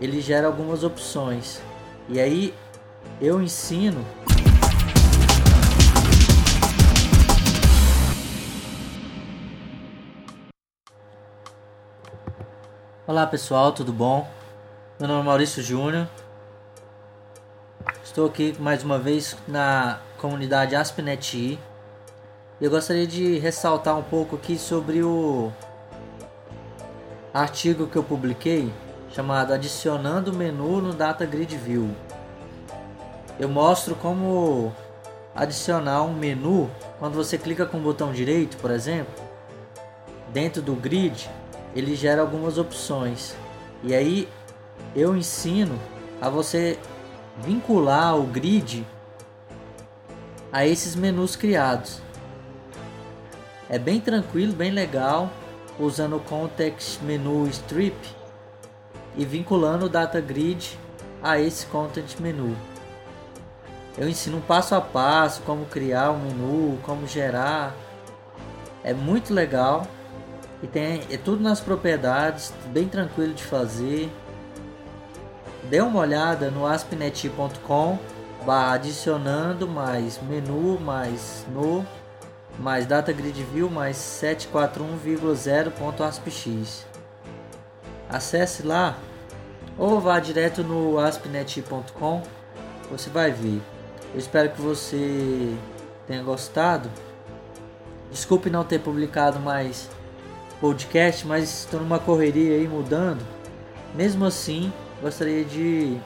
ele gera algumas opções. E aí eu ensino Olá pessoal, tudo bom? Meu nome é Maurício Júnior. Estou aqui mais uma vez na comunidade AspNet e eu gostaria de ressaltar um pouco aqui sobre o artigo que eu publiquei chamado Adicionando menu no Data Grid View. Eu mostro como adicionar um menu quando você clica com o botão direito, por exemplo, dentro do grid ele gera algumas opções. E aí eu ensino a você vincular o grid a esses menus criados. É bem tranquilo, bem legal, usando o context menu strip e vinculando o data grid a esse content menu. Eu ensino passo a passo como criar um menu, como gerar. É muito legal e tem é tudo nas propriedades, bem tranquilo de fazer. Dê uma olhada no aspnet.com adicionando mais menu mais no mais data grid view mais 741,0.aspx. Acesse lá ou vá direto no aspnet.com, você vai ver. Eu espero que você tenha gostado. Desculpe não ter publicado mais podcast, mas estou numa correria aí mudando. Mesmo assim, gostaria de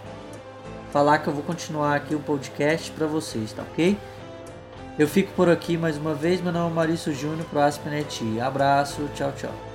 falar que eu vou continuar aqui o podcast para vocês, tá ok? Eu fico por aqui mais uma vez. Meu nome é Maurício Júnior pro Aspenet. Abraço, tchau, tchau.